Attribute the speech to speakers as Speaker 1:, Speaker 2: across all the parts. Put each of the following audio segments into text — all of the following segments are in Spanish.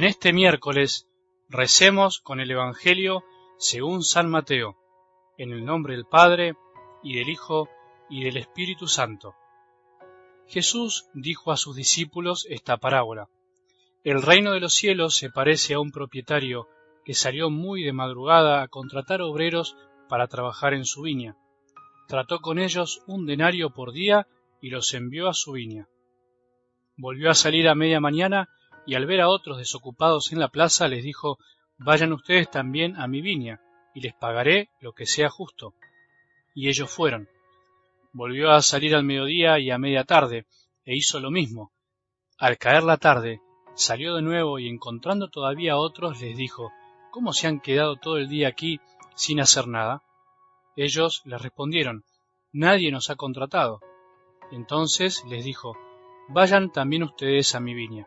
Speaker 1: En este miércoles recemos con el Evangelio según San Mateo, en el nombre del Padre, y del Hijo, y del Espíritu Santo. Jesús dijo a sus discípulos esta parábola. El reino de los cielos se parece a un propietario que salió muy de madrugada a contratar obreros para trabajar en su viña. Trató con ellos un denario por día y los envió a su viña. Volvió a salir a media mañana y al ver a otros desocupados en la plaza les dijo Vayan ustedes también a mi viña, y les pagaré lo que sea justo. Y ellos fueron. Volvió a salir al mediodía y a media tarde, e hizo lo mismo. Al caer la tarde, salió de nuevo y encontrando todavía a otros les dijo ¿Cómo se han quedado todo el día aquí sin hacer nada? Ellos les respondieron Nadie nos ha contratado. Entonces les dijo Vayan también ustedes a mi viña.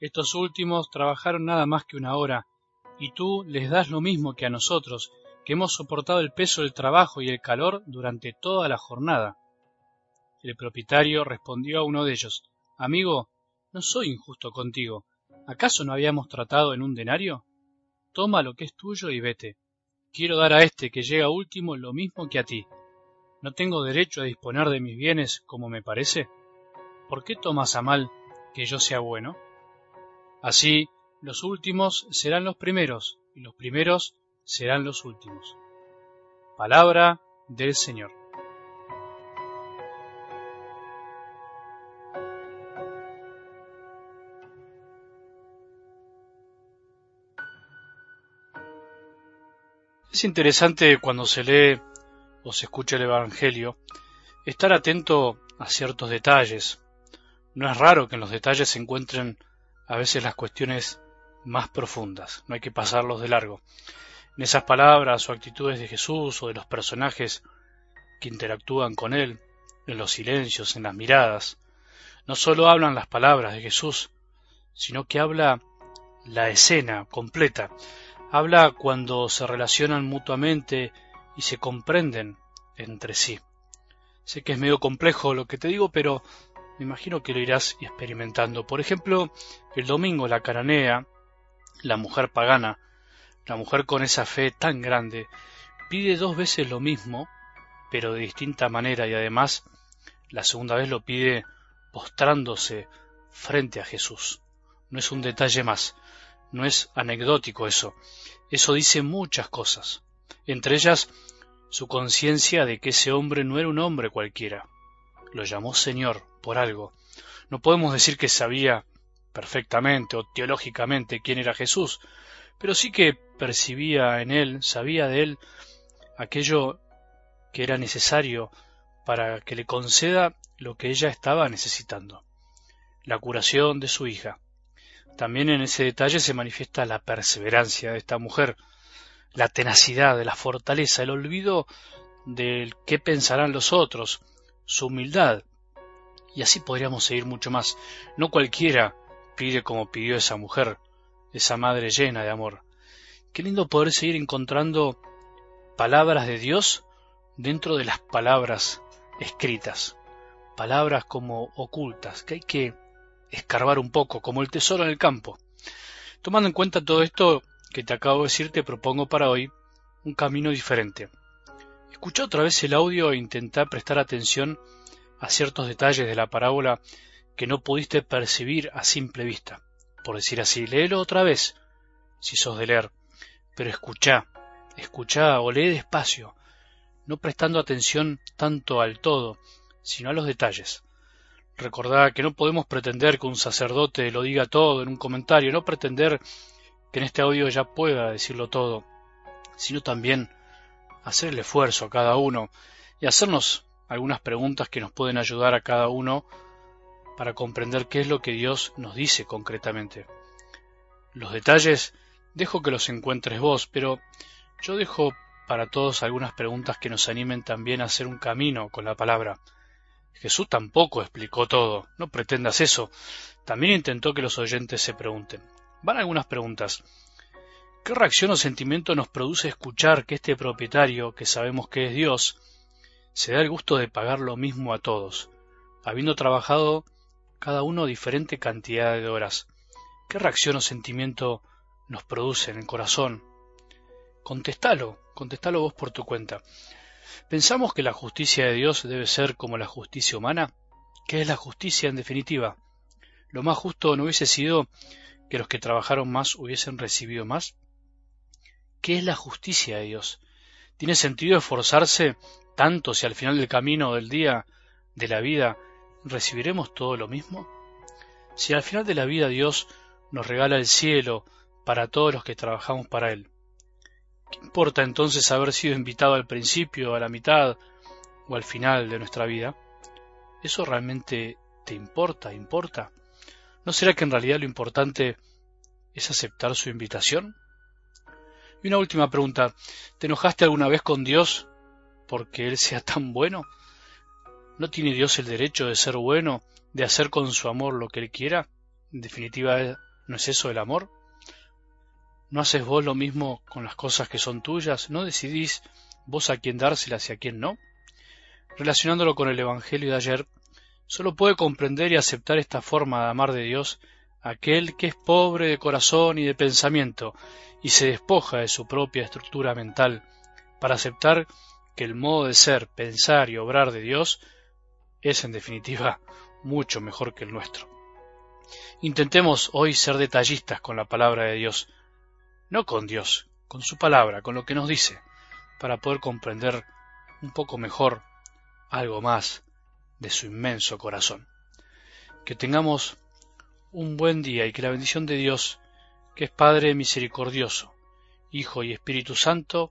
Speaker 1: estos últimos trabajaron nada más que una hora, y tú les das lo mismo que a nosotros, que hemos soportado el peso del trabajo y el calor durante toda la jornada. El propietario respondió a uno de ellos Amigo, no soy injusto contigo. ¿Acaso no habíamos tratado en un denario? Toma lo que es tuyo y vete. Quiero dar a este que llega último lo mismo que a ti. ¿No tengo derecho a disponer de mis bienes como me parece? ¿Por qué tomas a mal que yo sea bueno? Así, los últimos serán los primeros, y los primeros serán los últimos. Palabra del Señor. Es interesante cuando se lee o se escucha el Evangelio estar atento a ciertos detalles. No es raro que en los detalles se encuentren a veces las cuestiones más profundas, no hay que pasarlos de largo. En esas palabras o actitudes de Jesús o de los personajes que interactúan con Él, en los silencios, en las miradas, no solo hablan las palabras de Jesús, sino que habla la escena completa, habla cuando se relacionan mutuamente y se comprenden entre sí. Sé que es medio complejo lo que te digo, pero me imagino que lo irás experimentando. Por ejemplo, el domingo la cananea, la mujer pagana, la mujer con esa fe tan grande, pide dos veces lo mismo, pero de distinta manera y además la segunda vez lo pide postrándose frente a Jesús. No es un detalle más, no es anecdótico eso, eso dice muchas cosas, entre ellas su conciencia de que ese hombre no era un hombre cualquiera, lo llamó Señor por algo. No podemos decir que sabía perfectamente o teológicamente quién era Jesús, pero sí que percibía en él, sabía de él aquello que era necesario para que le conceda lo que ella estaba necesitando, la curación de su hija. También en ese detalle se manifiesta la perseverancia de esta mujer, la tenacidad, la fortaleza, el olvido del qué pensarán los otros, su humildad. Y así podríamos seguir mucho más. No cualquiera pide como pidió esa mujer, esa madre llena de amor. Qué lindo poder seguir encontrando palabras de Dios dentro de las palabras escritas, palabras como ocultas, que hay que escarbar un poco, como el tesoro en el campo. Tomando en cuenta todo esto que te acabo de decir, te propongo para hoy un camino diferente. Escucha otra vez el audio e intenta prestar atención a ciertos detalles de la parábola que no pudiste percibir a simple vista. Por decir así, léelo otra vez, si sos de leer, pero escucha, escucha o lee despacio, no prestando atención tanto al todo, sino a los detalles. Recordá que no podemos pretender que un sacerdote lo diga todo en un comentario, no pretender que en este audio ya pueda decirlo todo, sino también hacer el esfuerzo a cada uno y hacernos algunas preguntas que nos pueden ayudar a cada uno para comprender qué es lo que Dios nos dice concretamente. Los detalles dejo que los encuentres vos, pero yo dejo para todos algunas preguntas que nos animen también a hacer un camino con la palabra. Jesús tampoco explicó todo, no pretendas eso. También intentó que los oyentes se pregunten. Van algunas preguntas. ¿Qué reacción o sentimiento nos produce escuchar que este propietario, que sabemos que es Dios, se da el gusto de pagar lo mismo a todos, habiendo trabajado cada uno diferente cantidad de horas? ¿Qué reacción o sentimiento nos produce en el corazón? Contestalo, contestalo vos por tu cuenta. ¿Pensamos que la justicia de Dios debe ser como la justicia humana? ¿Qué es la justicia en definitiva? ¿Lo más justo no hubiese sido que los que trabajaron más hubiesen recibido más? ¿Qué es la justicia de Dios? ¿Tiene sentido esforzarse tanto si al final del camino del día, de la vida, recibiremos todo lo mismo? Si al final de la vida Dios nos regala el cielo para todos los que trabajamos para Él, ¿qué importa entonces haber sido invitado al principio, a la mitad o al final de nuestra vida? ¿Eso realmente te importa, importa? ¿No será que en realidad lo importante es aceptar su invitación? Y una última pregunta. ¿Te enojaste alguna vez con Dios porque Él sea tan bueno? ¿No tiene Dios el derecho de ser bueno, de hacer con su amor lo que Él quiera? En definitiva, ¿no es eso el amor? ¿No haces vos lo mismo con las cosas que son tuyas? ¿No decidís vos a quién dárselas y a quién no? Relacionándolo con el Evangelio de ayer, solo puede comprender y aceptar esta forma de amar de Dios aquel que es pobre de corazón y de pensamiento y se despoja de su propia estructura mental para aceptar que el modo de ser, pensar y obrar de Dios es en definitiva mucho mejor que el nuestro. Intentemos hoy ser detallistas con la palabra de Dios, no con Dios, con su palabra, con lo que nos dice, para poder comprender un poco mejor algo más de su inmenso corazón. Que tengamos un buen día y que la bendición de Dios, que es Padre misericordioso, Hijo y Espíritu Santo,